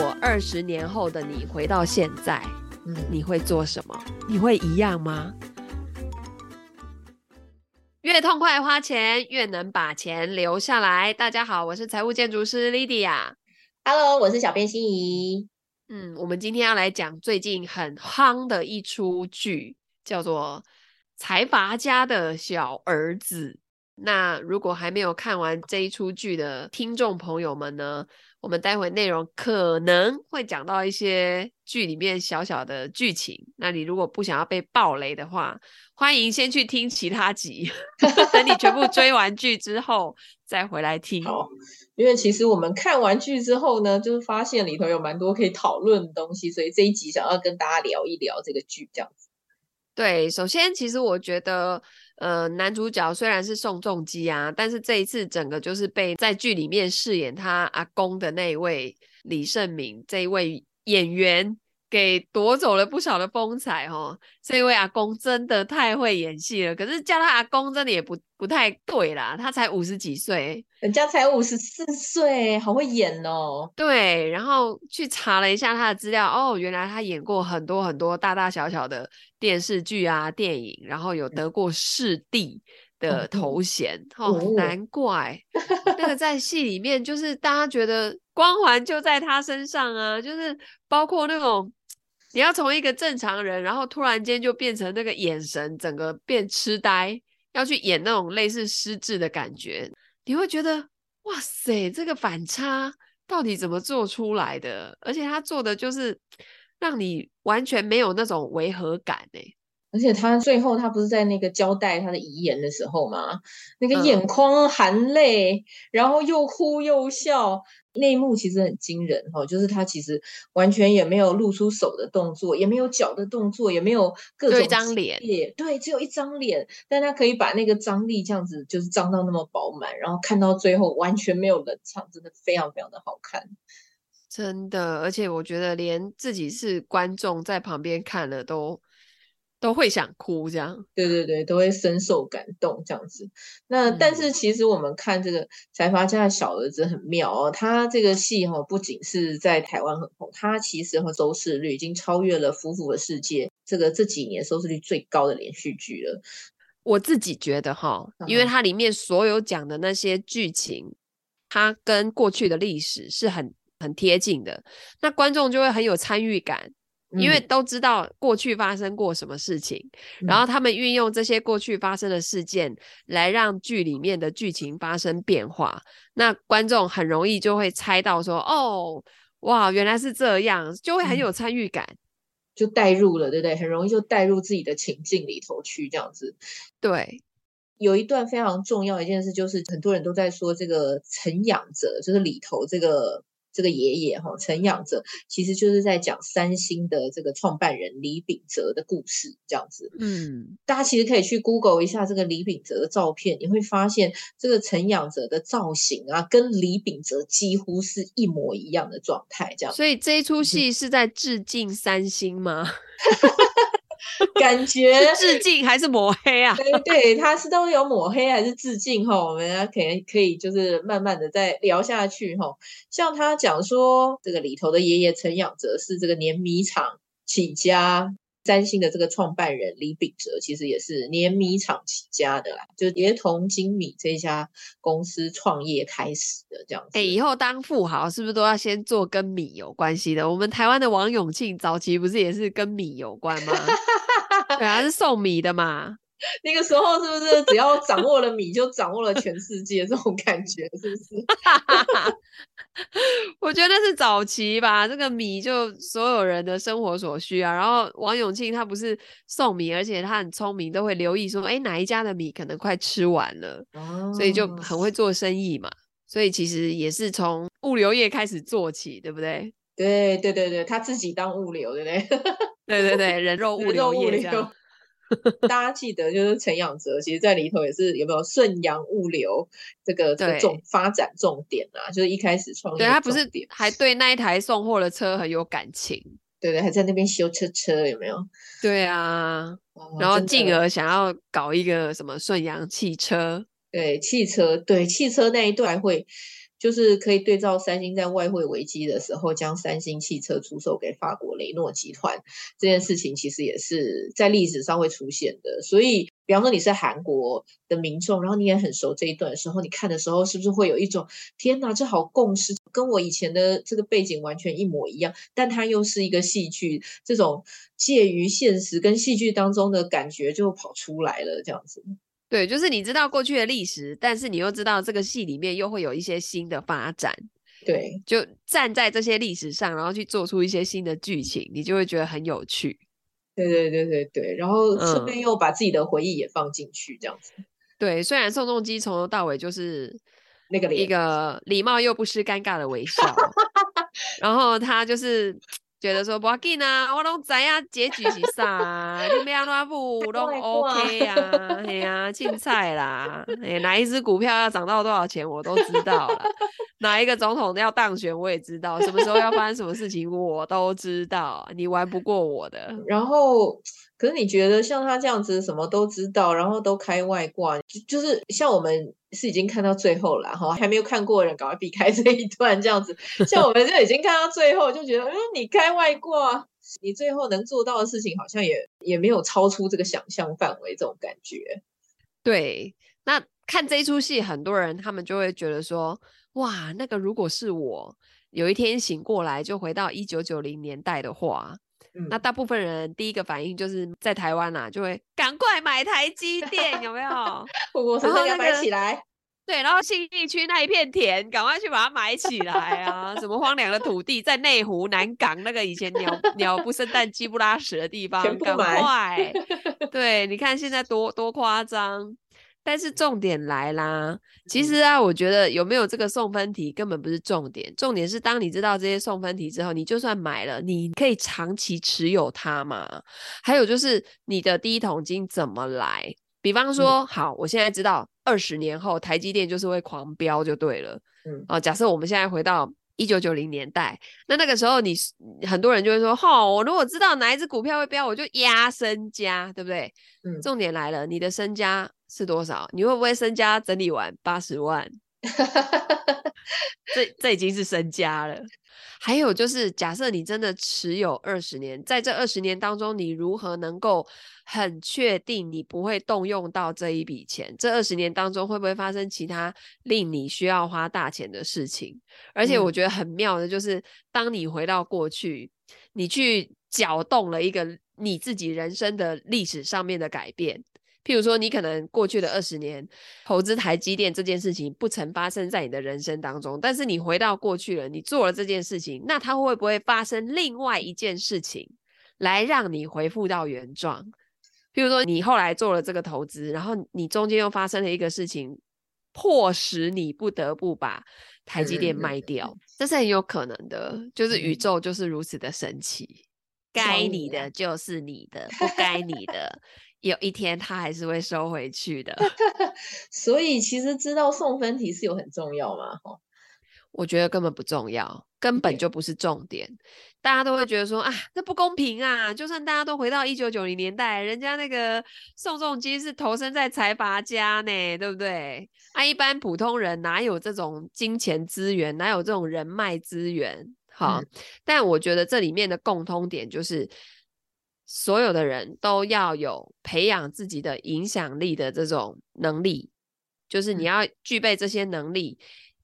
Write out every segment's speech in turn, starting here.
果二十年后的你回到现在，嗯，你会做什么？你会一样吗？越痛快花钱，越能把钱留下来。大家好，我是财务建筑师 Lydia。Hello，我是小编心怡。嗯，我们今天要来讲最近很夯的一出剧，叫做《财阀家的小儿子》。那如果还没有看完这一出剧的听众朋友们呢，我们待会内容可能会讲到一些剧里面小小的剧情。那你如果不想要被暴雷的话，欢迎先去听其他集，等你全部追完剧之后再回来听。好，因为其实我们看完剧之后呢，就是发现里头有蛮多可以讨论的东西，所以这一集想要跟大家聊一聊这个剧这样子。对，首先其实我觉得。呃，男主角虽然是宋仲基啊，但是这一次整个就是被在剧里面饰演他阿公的那一位李胜敏这一位演员。给夺走了不少的风采哦，这位阿公真的太会演戏了。可是叫他阿公真的也不不太对啦，他才五十几岁，人家才五十四岁，好会演哦。对，然后去查了一下他的资料，哦，原来他演过很多很多大大小小的电视剧啊、电影，然后有得过视帝的头衔哦，哦，难怪 那个在戏里面就是大家觉得光环就在他身上啊，就是包括那种。你要从一个正常人，然后突然间就变成那个眼神整个变痴呆，要去演那种类似失智的感觉，你会觉得哇塞，这个反差到底怎么做出来的？而且他做的就是让你完全没有那种违和感哎。而且他最后他不是在那个交代他的遗言的时候吗？那个眼眶含泪，嗯、然后又哭又笑，那一幕其实很惊人哦。就是他其实完全也没有露出手的动作，也没有脚的动作，也没有各种一张脸，对，只有一张脸，但他可以把那个张力这样子就是张到那么饱满，然后看到最后完全没有冷场，真的非常非常的好看，真的。而且我觉得连自己是观众在旁边看了都。都会想哭，这样，对对对，都会深受感动这样子。那、嗯、但是其实我们看这个财阀家的小儿子很妙哦，他这个戏哈不仅是在台湾很红，他其实和收视率已经超越了《夫妇的世界》这个这几年收视率最高的连续剧了。我自己觉得哈，因为它里面所有讲的那些剧情，它跟过去的历史是很很贴近的，那观众就会很有参与感。因为都知道过去发生过什么事情，嗯，然后他们运用这些过去发生的事件来让剧里面的剧情发生变化，那观众很容易就会猜到说，哦，哇，原来是这样，就会很有参与感，就带入了，对不对？很容易就带入自己的情境里头去，这样子。对，有一段非常重要一件事，就是很多人都在说这个陈养哲，就是里头这个。这个爷爷哈陈养哲，其实就是在讲三星的这个创办人李秉哲的故事，这样子。嗯，大家其实可以去 Google 一下这个李秉哲的照片，你会发现这个陈养哲的造型啊，跟李秉哲几乎是一模一样的状态，这样。所以这一出戏是在致敬三星吗？感觉致敬还是抹黑啊？对对，他是都有抹黑还是致敬哈？我们可以可以就是慢慢的再聊下去哈。像他讲说，这个里头的爷爷陈养哲是这个碾米厂起家。三星的这个创办人李秉哲其实也是碾米厂起家的啦，就连同精米这家公司创业开始的这样子。哎、欸，以后当富豪是不是都要先做跟米有关系的？我们台湾的王永庆早期不是也是跟米有关吗？对啊，是送米的嘛。那个时候是不是只要掌握了米，就掌握了全世界？这种感觉是不是？我觉得是早期吧，这个米就所有人的生活所需啊。然后王永庆他不是送米，而且他很聪明，都会留意说，哎，哪一家的米可能快吃完了，哦，所以就很会做生意嘛。所以其实也是从物流业开始做起，对不对？对对对对，他自己当物流，对 不对？对对对，人肉物流业这样。大家记得，就是陈养哲，其实在里头也是有没有顺阳物流这个这个重发展重点啊？就是一开始创业，对他不是还对那一台送货的车很有感情，对对，还在那边修车车，有没有？对啊，然后进而想要搞一个什么顺阳汽车，对汽车，对汽车那一段会就是可以对照三星在外汇危机的时候将三星汽车出售给法国雷诺集团这件事情，其实也是在历史上会出现的。所以，比方说你是韩国的民众，然后你也很熟这一段的时候，你看的时候是不是会有一种天哪，这好共识，跟我以前的这个背景完全一模一样？但它又是一个戏剧，这种介于现实跟戏剧当中的感觉就跑出来了，这样子。对，就是你知道过去的历史，但是你又知道这个戏里面又会有一些新的发展。对，就站在这些历史上，然后去做出一些新的剧情，你就会觉得很有趣。对对对对对，然后顺便又把自己的回忆也放进去，这样子。嗯、对，虽然宋仲基从头到尾就是那个一个礼貌又不失尴尬的微笑，然后他就是。觉得说不要紧啊，我拢知啊，结局是啥，你要哪部 都 OK 啊，哎呀，凊彩啦，哎，哪一只股票要涨到多少钱，我都知道了。哪一个总统要当选，我也知道，什么时候要发生什么事情，我都知道。你玩不过我的。然后，可是你觉得像他这样子，什么都知道，然后都开外挂，就就是像我们。是已经看到最后了哈，还没有看过的人赶快避开这一段这样子。像我们就已经看到最后，就觉得，嗯，你开外挂，你最后能做到的事情好像也也没有超出这个想象范围，这种感觉。对，那看这一出戏，很多人他们就会觉得说，哇，那个如果是我有一天醒过来，就回到一九九零年代的话。嗯、那大部分人第一个反应就是在台湾呐、啊，就会赶快买台积电，有没有？我身上要买起来。对，然后新义区那一片田，赶快去把它买起来啊！什么荒凉的土地，在内湖、南港那个以前鸟鸟不生蛋、鸡不拉屎的地方，赶快。对，你看现在多多夸张。但是重点来啦，其实啊，我觉得有没有这个送分题根本不是重点，重点是当你知道这些送分题之后，你就算买了，你可以长期持有它嘛？还有就是你的第一桶金怎么来？比方说，嗯、好，我现在知道二十年后台积电就是会狂飙就对了。嗯，啊，假设我们现在回到一九九零年代，那那个时候你很多人就会说，哈、哦，我如果知道哪一只股票会飙，我就压身家，对不对？嗯，重点来了，你的身家。是多少？你会不会身家整理完八十万？这这已经是身家了。还有就是，假设你真的持有二十年，在这二十年当中，你如何能够很确定你不会动用到这一笔钱？这二十年当中会不会发生其他令你需要花大钱的事情？而且我觉得很妙的就是，当你回到过去，你去搅动了一个你自己人生的历史上面的改变。譬如说，你可能过去的二十年投资台积电这件事情不曾发生在你的人生当中，但是你回到过去了，你做了这件事情，那它会不会发生另外一件事情来让你回复到原状？譬如说，你后来做了这个投资，然后你中间又发生了一个事情，迫使你不得不把台积电卖掉，这是很有可能的。就是宇宙就是如此的神奇，该你的就是你的，不该你的。有一天他还是会收回去的，所以其实知道送分题是有很重要吗？我觉得根本不重要，根本就不是重点。大家都会觉得说啊，那不公平啊！就算大家都回到一九九零年代，人家那个宋仲基是投身在财阀家呢，对不对？啊，一般普通人哪有这种金钱资源，哪有这种人脉资源？好，嗯，但我觉得这里面的共通点就是。所有的人都要有培养自己的影响力的这种能力，就是你要具备这些能力，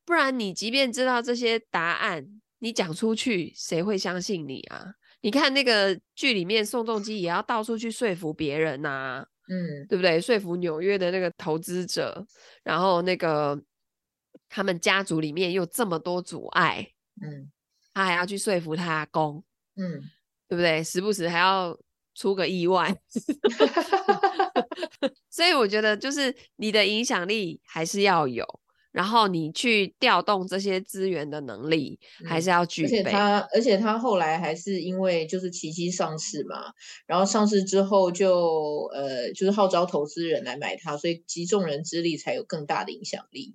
不然你即便知道这些答案，你讲出去，谁会相信你啊？你看那个剧里面，宋仲基也要到处去说服别人呐、啊，嗯，对不对？说服纽约的那个投资者，然后那个他们家族里面又这么多阻碍，嗯，他还要去说服他阿公，嗯，对不对？时不时还要。出个意外，所以我觉得就是你的影响力还是要有，然后你去调动这些资源的能力还是要具备。嗯，而且他，而且他后来还是因为就是奇迹上市嘛，然后上市之后就呃就是号召投资人来买它，所以集众人之力才有更大的影响力。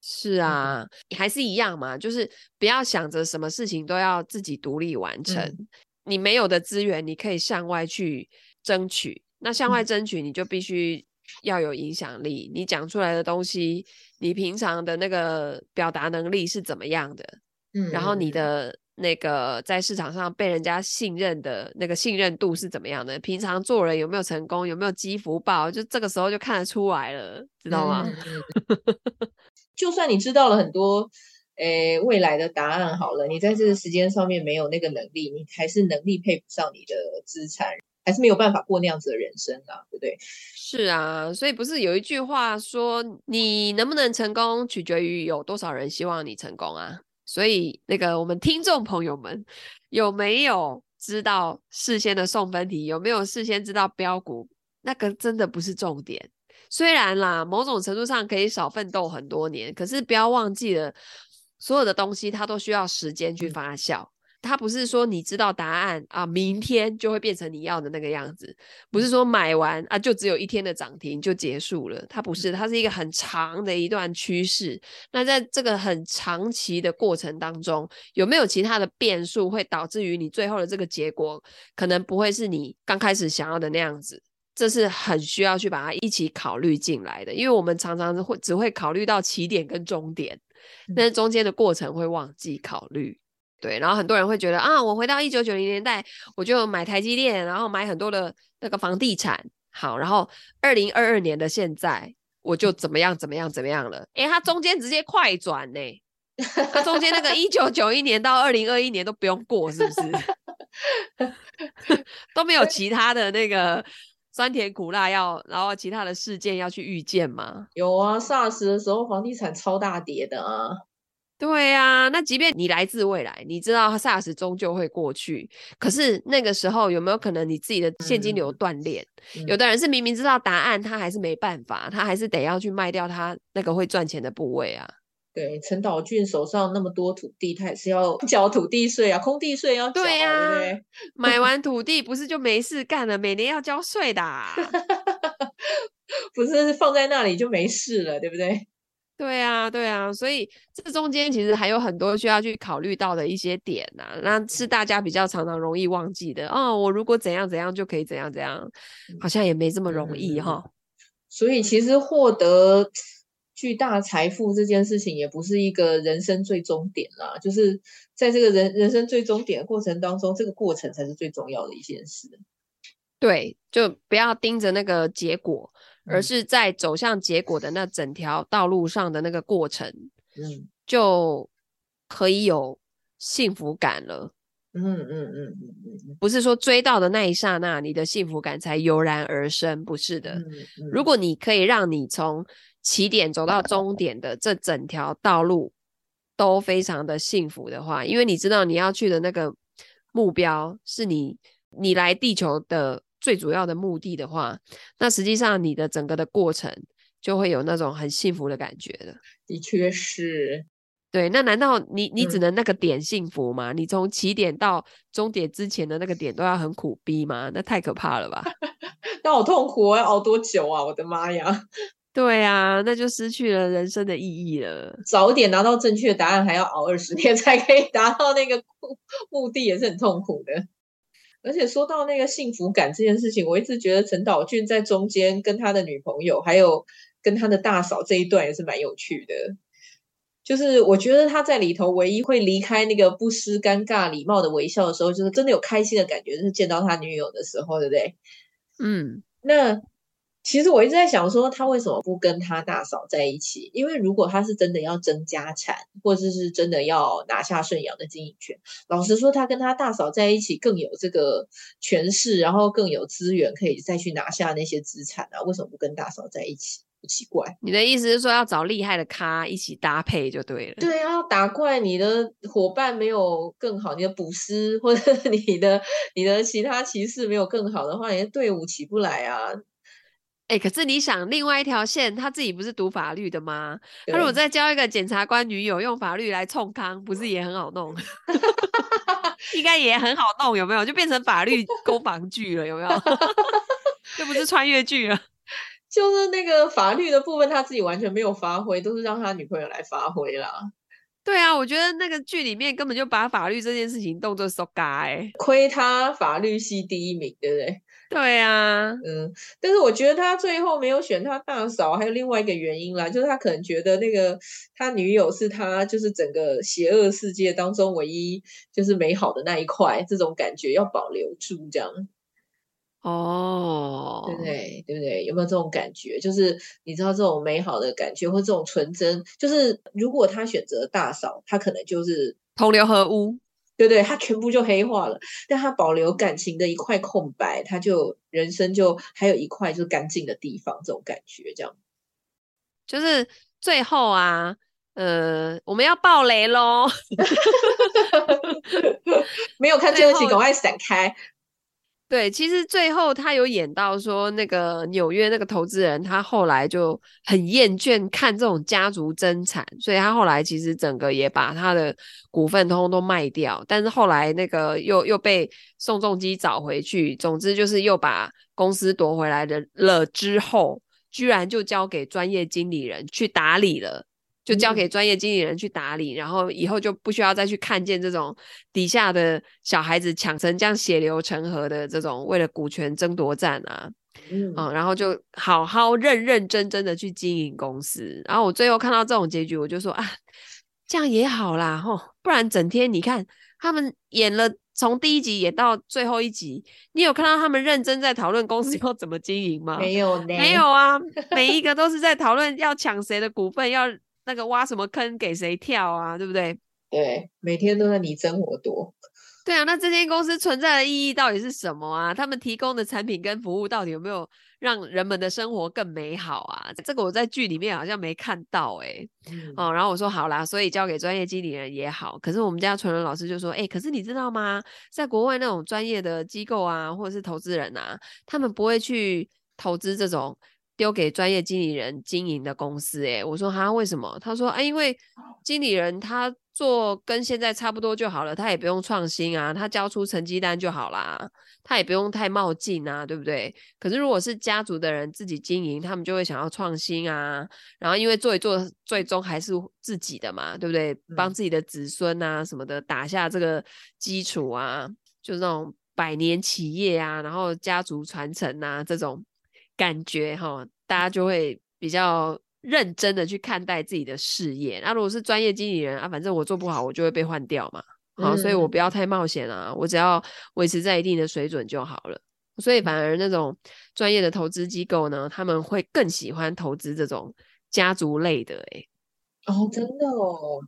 是啊，嗯，还是一样嘛，就是不要想着什么事情都要自己独立完成。嗯你没有的资源，你可以向外去争取。那向外争取，你就必须要有影响力，你讲出来的东西，你平常的那个表达能力是怎么样的？嗯，然后你的那个在市场上被人家信任的那个信任度是怎么样的？平常做人有没有成功？有没有积福报？就这个时候就看得出来了，知道吗？嗯、就算你知道了很多，诶，未来的答案好了，你在这个时间上面没有那个能力，你还是能力配不上你的资产，还是没有办法过那样子的人生啊，对不对？是啊，所以不是有一句话说，你能不能成功，取决于有多少人希望你成功啊。所以，那个我们听众朋友们有没有知道事先的送分题？有没有事先知道标股？那个真的不是重点。虽然啦，某种程度上可以少奋斗很多年，可是不要忘记了，所有的东西它都需要时间去发酵。它不是说你知道答案啊，明天就会变成你要的那个样子。不是说买完啊，就只有一天的涨停就结束了。它不是，它是一个很长的一段趋势。那在这个很长期的过程当中，有没有其他的变数会导致于你最后的这个结果可能不会是你刚开始想要的那样子？这是很需要去把它一起考虑进来的，因为我们常常会只会考虑到起点跟终点，但是中间的过程会忘记考虑。对，然后很多人会觉得啊，我回到一九九零年代，我就买台积电，然后买很多的那个房地产，好，然后二零二二年的现在，我就怎么样怎么样怎么样了？诶，它中间直接快转呢，它中间那个一九九一年到二零二一年都不用过，是不是？都没有其他的那个酸甜苦辣要，然后其他的事件要去预见吗？有啊，SARS 的时候房地产超大跌的啊。对呀、啊，那即便你来自未来，你知道 SARS 终究会过去，可是那个时候有没有可能你自己的现金流断裂？嗯、有的人是明明知道答案，他还是没办法，他还是得要去卖掉他那个会赚钱的部位啊。对，陈岛俊手上那么多土地，他也是要 缴土地税啊，空地税要缴，对呀、啊，对不对？买完土地不是就没事干了，每年要交税的、啊，不是放在那里就没事了，对不对？对啊，对啊，所以这中间其实还有很多需要去考虑到的一些点呐、啊，那是大家比较常常容易忘记的哦。我如果怎样怎样就可以怎样怎样，好像也没这么容易哈、嗯。所以其实获得巨大财富这件事情也不是一个人生最终点啦，就是在这个人人生最终点的过程当中，这个过程才是最重要的一件事。对，就不要盯着那个结果。而是在走向结果的那整条道路上的那个过程，嗯，就可以有幸福感了。嗯嗯嗯嗯嗯，不是说追到的那一刹那，你的幸福感才油然而生，不是的。嗯嗯，如果你可以让你从起点走到终点的这整条道路都非常的幸福的话，因为你知道你要去的那个目标是你你来地球的。最主要的目的的话，那实际上你的整个的过程就会有那种很幸福的感觉的。的确是，对。那难道你你只能那个点幸福吗？嗯、你从起点到终点之前的那个点都要很苦逼吗？那太可怕了吧！那好痛苦，要熬多久啊？我的妈呀！对啊，那就失去了人生的意义了。早点拿到正确的答案，还要熬二十天 才可以达到那个目的，也是很痛苦的。而且说到那个幸福感这件事情，我一直觉得陈岛俊在中间跟他的女朋友，还有跟他的大嫂这一段也是蛮有趣的。就是我觉得他在里头唯一会离开那个不失尴尬、礼貌的微笑的时候，就是真的有开心的感觉，就是见到他女友的时候，对不对？嗯，那。其实我一直在想说，他为什么不跟他大嫂在一起？因为如果他是真的要争家产，或者是真的要拿下顺阳的经营权，老实说，他跟他大嫂在一起更有这个权势，然后更有资源可以再去拿下那些资产啊。为什么不跟大嫂在一起？不奇怪。你的意思是说要找厉害的咖一起搭配就对了？对啊，打怪你的伙伴没有更好，你的补师或者 你的你的其他骑士没有更好的话，你的队伍起不来啊。哎、欸，可是你想，另外一条线，他自己不是读法律的吗？他如果再交一个检察官女友，用法律来冲康，不是也很好弄？应该也很好弄，有没有？就变成法律攻防剧了，有没有？这不是穿越剧了，就是那个法律的部分，他自己完全没有发挥，都是让他女朋友来发挥啦。对啊，我觉得那个剧里面根本就把法律这件事情当作 so 嘎，亏他法律系第一名，对不对？对啊，嗯，但是我觉得他最后没有选他大嫂，还有另外一个原因啦，就是他可能觉得那个他女友是他就是整个邪恶世界当中唯一就是美好的那一块，这种感觉要保留住，这样。哦，对不对？对不对？有没有这种感觉？就是你知道这种美好的感觉或这种纯真，就是如果他选择大嫂，他可能就是同流合污。对对，他全部就黑化了，但他保留感情的一块空白，他就人生就还有一块就是干净的地方，这种感觉，这样。就是最后啊，呃，我们要爆雷喽！没有看这一集，赶快闪开。对，其实最后他有演到说，那个纽约那个投资人，他后来就很厌倦看这种家族争产，所以他后来其实整个也把他的股份通通都卖掉。但是后来那个又又被宋仲基找回去，总之就是又把公司夺回来的了之后，居然就交给专业经理人去打理了。就交给专业经理人去打理，嗯，然后以后就不需要再去看见这种底下的小孩子抢成这样血流成河的这种为了股权争夺战啊，嗯，嗯，然后就好好认认真真的去经营公司。然后我最后看到这种结局，我就说啊，这样也好啦，吼，不然整天你看他们演了从第一集演到最后一集，你有看到他们认真在讨论公司要怎么经营吗？没有，没有啊，每一个都是在讨论要抢谁的股份要。那个挖什么坑给谁跳啊，对不对？对，每天都在你争我夺。对啊，那这间公司存在的意义到底是什么啊？他们提供的产品跟服务到底有没有让人们的生活更美好啊？这个我在剧里面好像没看到哎、欸嗯。哦，然后我说好啦，所以交给专业经理人也好。可是我们家纯伦老师就说，哎、欸，可是你知道吗？在国外那种专业的机构啊，或者是投资人啊，他们不会去投资这种。丢给专业经理人经营的公司，诶，我说他为什么？他说啊，因为经理人他做跟现在差不多就好了，他也不用创新啊，他交出成绩单就好啦，他也不用太冒进啊，对不对？可是如果是家族的人自己经营，他们就会想要创新啊，然后因为做一做，最终还是自己的嘛，对不对？帮自己的子孙啊什么的打下这个基础啊，就是那种百年企业啊，然后家族传承啊这种。感觉哈，大家就会比较认真的去看待自己的事业。那如果是专业经理人啊，反正我做不好，我就会被换掉嘛。好，所以我不要太冒险啊，我只要维持在一定的水准就好了。所以反而那种专业的投资机构呢，他们会更喜欢投资这种家族类的、欸。哎，哦，真的哦。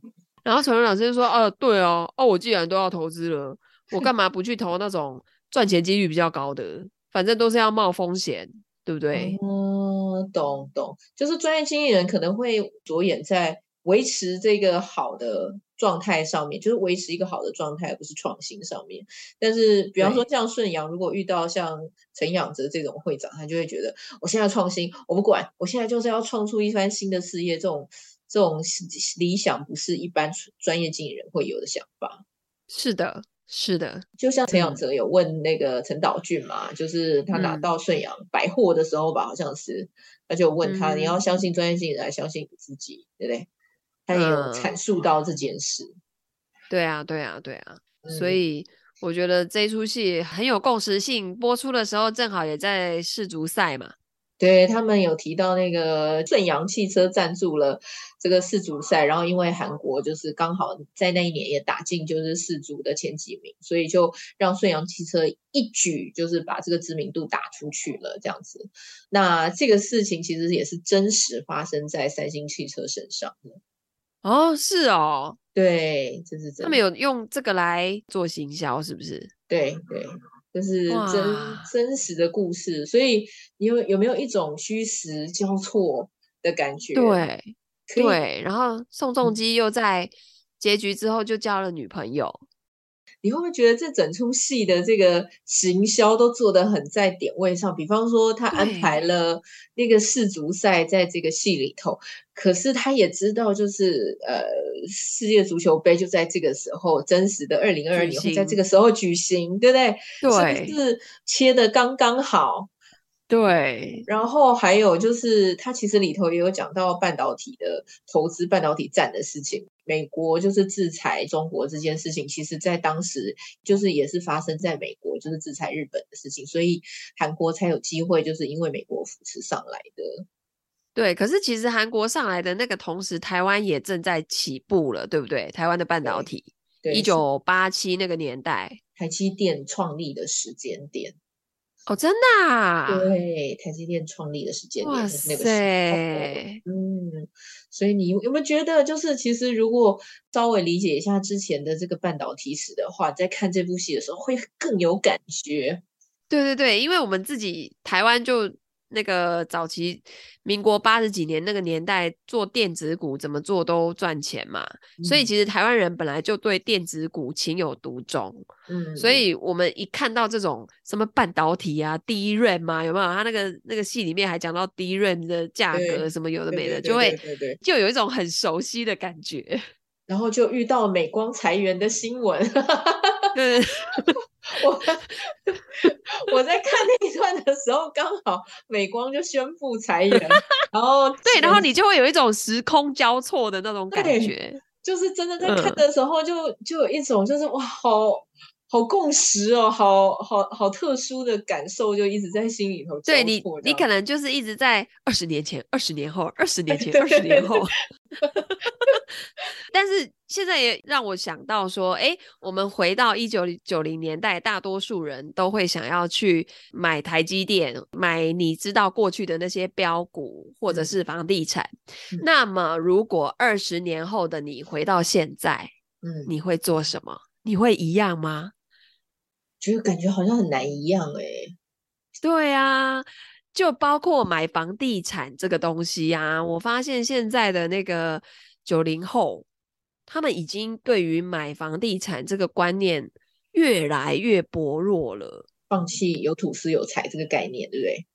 然后陈文老师就说：“哦、啊，对哦，哦，我既然都要投资了，我干嘛不去投那种赚钱几率比较高的？反正都是要冒风险。”对不对？嗯，懂懂，就是专业经纪人可能会着眼在维持这个好的状态上面，就是维持一个好的状态，而不是创新上面。但是，比方说像顺阳，如果遇到像陈养哲这种会长，他就会觉得，我现在创新，我不管，我现在就是要创出一番新的事业。这种这种理想，不是一般专业经纪人会有的想法。是的。是的，就像陈养哲有问那个陈导俊嘛、嗯，就是他拿到顺阳百货的时候吧，好像是，他就问他、嗯，你要相信专业经理人，还相信你自己，对不对？他也有阐述到这件事。嗯、对啊，对啊，对啊，所以我觉得这出戏很有共识性，播出的时候正好也在世足赛嘛。对，他们有提到那个顺阳汽车赞助了这个世足赛，然后因为韩国就是刚好在那一年也打进就是世足的前几名，所以就让顺阳汽车一举就是把这个知名度打出去了这样子。那这个事情其实也是真实发生在三星汽车身上的。哦，是哦，对，这是真的。他们有用这个来做行销，是不是？对对。就是真真实的故事，所以你有有没有一种虚实交错的感觉？对，对。然后宋仲基又在结局之后就交了女朋友。你会不会觉得这整出戏的这个行销都做得很在点位上？比方说，他安排了那个世足赛在这个戏里头，可是他也知道，就是呃，世界足球杯就在这个时候，真实的二零二二年会在这个时候举行，对不对？对，是不是切的刚刚好？对，然后还有就是，它其实里头也有讲到半导体的投资、半导体战的事情。美国就是制裁中国这件事情，其实在当时就是也是发生在美国，就是制裁日本的事情，所以韩国才有机会，就是因为美国扶持上来的。对，可是其实韩国上来的那个同时，台湾也正在起步了，对不对？台湾的半导体，一九八七那个年代，台积电创立的时间点。哦，真的啊？对，台积电创立的时间点就是那个时候。嗯，所以你有没有觉得，就是其实如果稍微理解一下之前的这个半导体史的话，在看这部戏的时候会更有感觉。对对对，因为我们自己台湾就。那个早期民国八十几年那个年代做电子股怎么做都赚钱嘛，嗯、所以其实台湾人本来就对电子股情有独钟，嗯，所以我们一看到这种什么半导体啊、DRAM 嘛，有没有？他那个那个戏里面还讲到 DRAM 的价格什么有的没的，就会就有一种很熟悉的感觉，然后就遇到美光裁员的新闻，对。我我在看那一段的时候，刚好美光就宣布裁员，然后 对，然后你就会有一种时空交错的那种感觉，就是真的在看的时候就，就、嗯、就有一种就是哇，好好共识哦，好好好特殊的感受，就一直在心里头。对你，你可能就是一直在二十年前、二十年后、二十年前、二十年后。但是现在也让我想到说，哎，我们回到一九九零年代，大多数人都会想要去买台积电，买你知道过去的那些标股或者是房地产。嗯、那么，如果二十年后的你回到现在，嗯，你会做什么？你会一样吗？觉得感觉好像很难一样哎。对啊。就包括买房地产这个东西啊，我发现现在的那个九零后，他们已经对于买房地产这个观念越来越薄弱了，放弃有土司有财这个概念，对不对？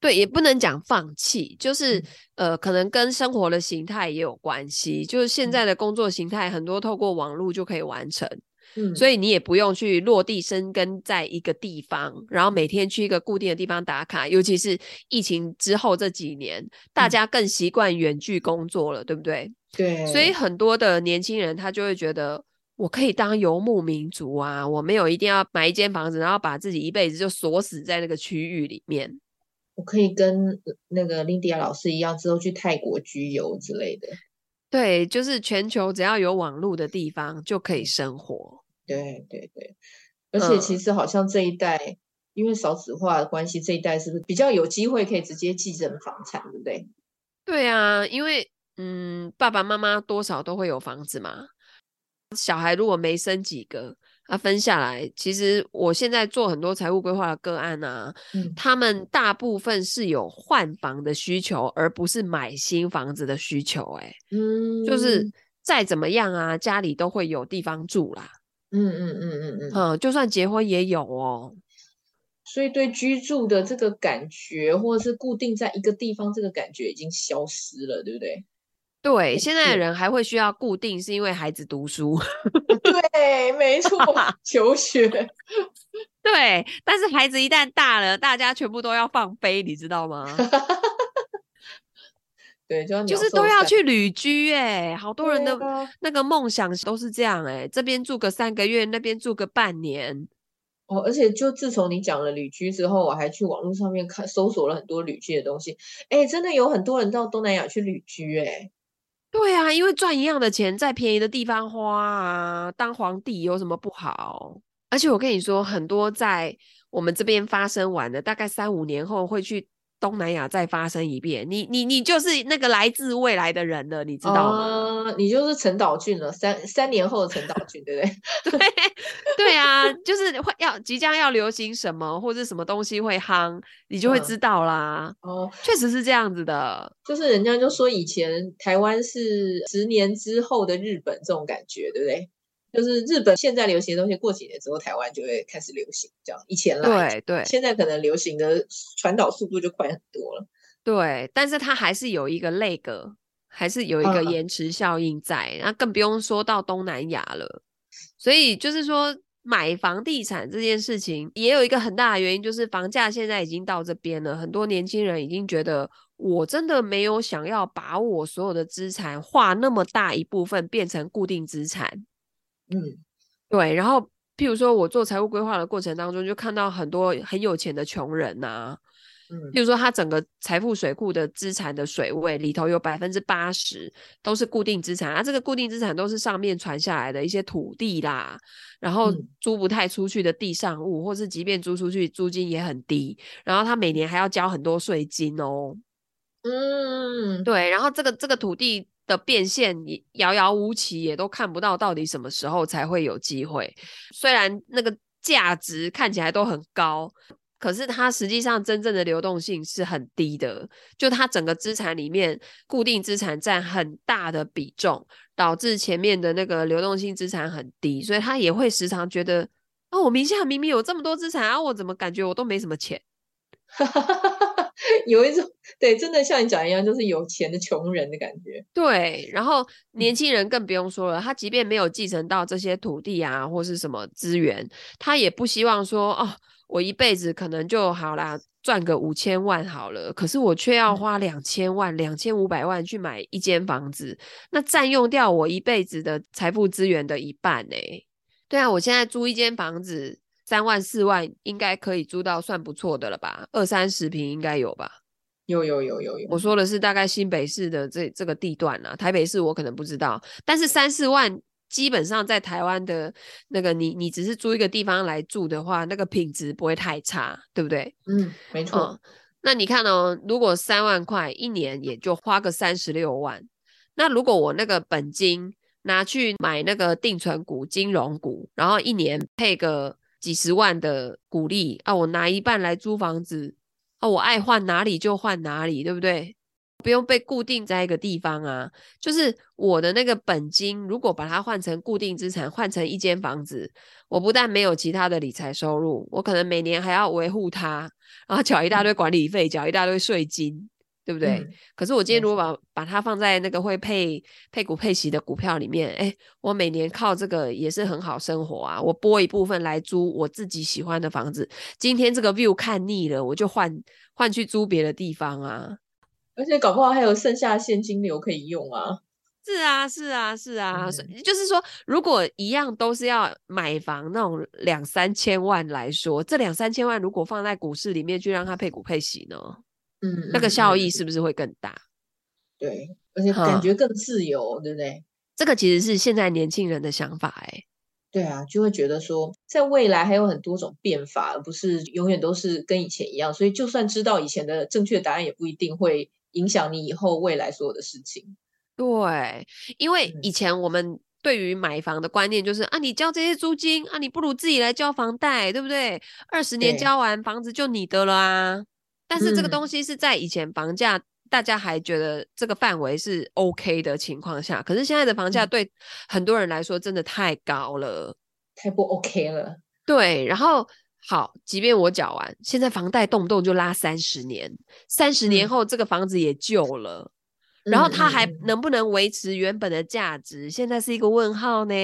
对，也不能讲放弃，就是、嗯、呃，可能跟生活的形态也有关系，就是现在的工作形态很多透过网络就可以完成。嗯，所以你也不用去落地生根在一个地方，然后每天去一个固定的地方打卡。尤其是疫情之后这几年，大家更习惯远距工作了，嗯、对不对？对。所以很多的年轻人他就会觉得，我可以当游牧民族啊，我没有一定要买一间房子，然后把自己一辈子就锁死在那个区域里面。我可以跟那个林迪亚老师一样，之后去泰国居游之类的。对，就是全球只要有网络的地方就可以生活。对对对，而且其实好像这一代，嗯、因为少子化的关系，这一代是不是比较有机会可以直接继承房产，对不对？对啊，因为嗯，爸爸妈妈多少都会有房子嘛。小孩如果没生几个，他分下来，其实我现在做很多财务规划的个案啊，嗯、他们大部分是有换房的需求，而不是买新房子的需求。哎，嗯，就是再怎么样啊，家里都会有地方住啦。嗯嗯嗯嗯嗯，嗯，就算结婚也有哦。所以对居住的这个感觉，或者是固定在一个地方这个感觉已经消失了，对不对？对，现在的人还会需要固定，是因为孩子读书。对，没错，求学。对，但是孩子一旦大了，大家全部都要放飞，你知道吗？对，就，就是都要去旅居哎，好多人的那个梦想都是这样哎，这边住个三个月，那边住个半年。哦，而且就自从你讲了旅居之后，我还去网络上面看搜索了很多旅居的东西。哎，真的有很多人到东南亚去旅居哎。对啊，因为赚一样的钱，在便宜的地方花啊，当皇帝有什么不好？而且我跟你说，很多在我们这边发生完的，大概三五年后会去。东南亚再发生一遍，你你你就是那个来自未来的人了，你知道吗？呃、你就是陈岛俊了，三三年后的陈岛俊，对不对？对对啊，就是会要即将要流行什么或者什么东西会夯，你就会知道啦。哦、嗯，确实是这样子的，就是人家就说以前台湾是十年之后的日本这种感觉，对不对？就是日本现在流行的东西，过几年之后台湾就会开始流行，这样以前来对对，现在可能流行的传导速度就快很多了。对，但是它还是有一个 lag，还是有一个延迟效应在，那、啊、更不用说到东南亚了。所以就是说，买房地产这件事情，也有一个很大的原因，就是房价现在已经到这边了，很多年轻人已经觉得，我真的没有想要把我所有的资产划那么大一部分变成固定资产。嗯，对。然后，譬如说我做财务规划的过程当中，就看到很多很有钱的穷人呐、啊。嗯，比如说，他整个财富水库的资产的水位里头有百分之八十都是固定资产，啊，这个固定资产都是上面传下来的一些土地啦，然后租不太出去的地上物，或是即便租出去，租金也很低，然后他每年还要交很多税金哦。嗯，对，然后这个这个土地的变现也遥遥无期，也都看不到到底什么时候才会有机会，虽然那个价值看起来都很高。可是它实际上真正的流动性是很低的，就它整个资产里面固定资产占很大的比重，导致前面的那个流动性资产很低，所以他也会时常觉得，哦，我名下明明有这么多资产啊，我怎么感觉我都没什么钱？有一种对，真的像你讲一样，就是有钱的穷人的感觉。对，然后年轻人更不用说了，他即便没有继承到这些土地啊或是什么资源，他也不希望说哦。我一辈子可能就好啦，赚个五千万好了，可是我却要花两千万、两千五百万去买一间房子，那占用掉我一辈子的财富资源的一半呢？对啊，我现在租一间房子三万四万，应该可以租到算不错的了吧？二三十平应该有吧？有有有有有。我说的是大概新北市的这这个地段啊，台北市我可能不知道，但是三四万。基本上在台湾的那个你，你你只是租一个地方来住的话，那个品质不会太差，对不对？嗯，没错。嗯，那你看哦，如果三万块一年也就花个三十六万，那如果我那个本金拿去买那个定存股、金融股，然后一年配个几十万的股利啊，我拿一半来租房子啊，我爱换哪里就换哪里，对不对？不用被固定在一个地方啊，就是我的那个本金，如果把它换成固定资产，换成一间房子，我不但没有其他的理财收入，我可能每年还要维护它，然后缴一大堆管理费，缴一大堆税金，对不对？嗯、可是我今天如果把把它放在那个会配配股配息的股票里面，哎，我每年靠这个也是很好生活啊，我拨一部分来租我自己喜欢的房子，今天这个 view 看腻了，我就换换去租别的地方啊。而且搞不好还有剩下的现金流可以用啊！是啊，是啊，是啊，嗯、就是说，如果一样都是要买房那种两三千万来说，这两三千万如果放在股市里面去让它配股配息呢，嗯，那个效益是不是会更大？对，而且感觉更自由，嗯、对不对？这个其实是现在年轻人的想法、欸，哎，对啊，就会觉得说，在未来还有很多种变法，而不是永远都是跟以前一样。所以，就算知道以前的正确答案，也不一定会。影响你以后未来所有的事情，对，因为以前我们对于买房的观念就是、嗯、啊，你交这些租金啊，你不如自己来交房贷，对不对？二十年交完房子就你的了啊。但是这个东西是在以前房价大家还觉得这个范围是 OK 的情况下，可是现在的房价对很多人来说真的太高了，太不 OK 了。对，然后。好，即便我缴完，现在房贷动不动就拉三十年，三十年后这个房子也旧了，嗯、然后它还能不能维持原本的价值，嗯、现在是一个问号呢。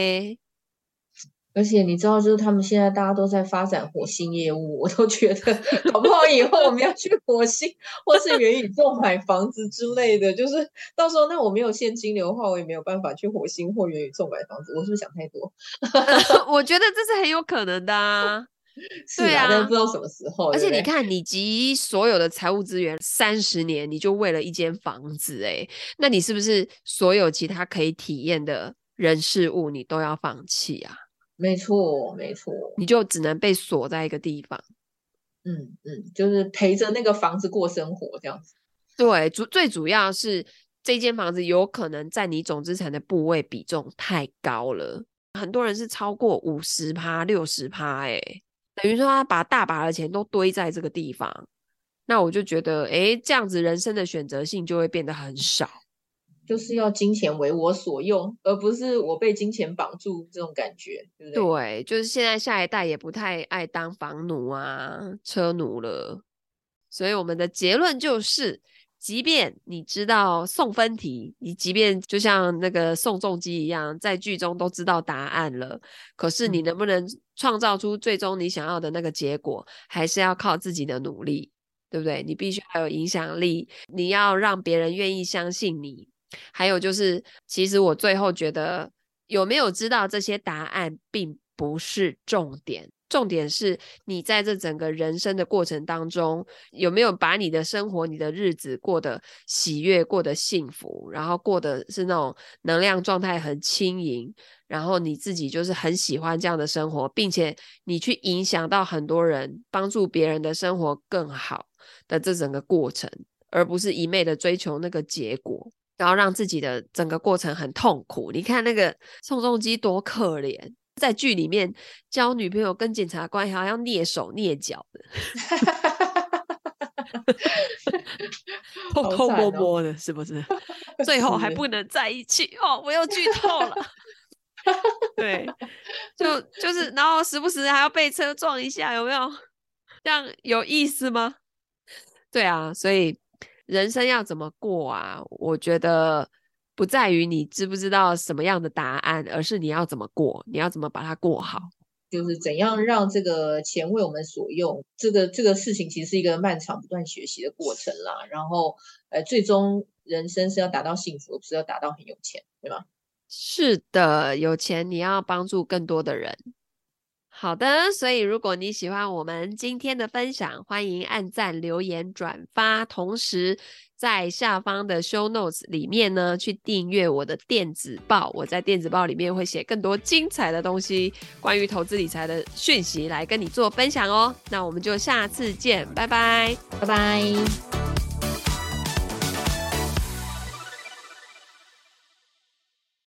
而且你知道，就是他们现在大家都在发展火星业务，我都觉得 搞不好以后我们要去火星或是元宇宙买房子之类的，就是到时候那我没有现金流的话，我也没有办法去火星或元宇宙买房子。我是不是想太多？我觉得这是很有可能的啊。是啊，对啊，但不知道什么时候。而且你看，你集所有的财务资源三十年，你就为了一间房子，欸，诶，那你是不是所有其他可以体验的人事物，你都要放弃啊？没错，没错，你就只能被锁在一个地方。嗯嗯，就是陪着那个房子过生活这样子。对，主最主要是这间房子有可能在你总资产的部位比重太高了，很多人是超过五十趴、六十趴，诶。等于说他把大把的钱都堆在这个地方，那我就觉得，哎，这样子人生的选择性就会变得很少，就是要金钱为我所用，而不是我被金钱绑住这种感觉，对不对？对，就是现在下一代也不太爱当房奴啊、车奴了，所以我们的结论就是，即便你知道送分题，你即便就像那个宋仲基一样，在剧中都知道答案了，可是你能不能创造出最终你想要的那个结果，还是要靠自己的努力，对不对？你必须要有影响力，你要让别人愿意相信你。还有就是，其实我最后觉得，有没有知道这些答案，并不是重点。重点是你在这整个人生的过程当中，有没有把你的生活、你的日子过得喜悦、过得幸福，然后过得是那种能量状态很轻盈，然后你自己就是很喜欢这样的生活，并且你去影响到很多人，帮助别人的生活更好的这整个过程，而不是一昧的追求那个结果，然后让自己的整个过程很痛苦。你看那个宋仲基多可怜。在剧里面交女朋友跟检察官还要蹑手蹑脚的，偷偷摸摸的，是不是？最后还不能在一起哦！我又剧透了。对，就就是，然后时不时还要被车撞一下，有没有？这样有意思吗？对啊，所以人生要怎么过啊？我觉得。不在于你知不知道什么样的答案，而是你要怎么过，你要怎么把它过好，就是怎样让这个钱为我们所用。这个这个事情其实是一个漫长不断学习的过程啦。然后，呃，最终人生是要达到幸福，不是要达到很有钱，对吗？是的，有钱你要帮助更多的人。好的，所以如果你喜欢我们今天的分享，欢迎按赞、留言、转发，同时在下方的 show notes 里面呢，去订阅我的电子报。我在电子报里面会写更多精彩的东西，关于投资理财的讯息来跟你做分享哦。那我们就下次见，拜拜，拜拜。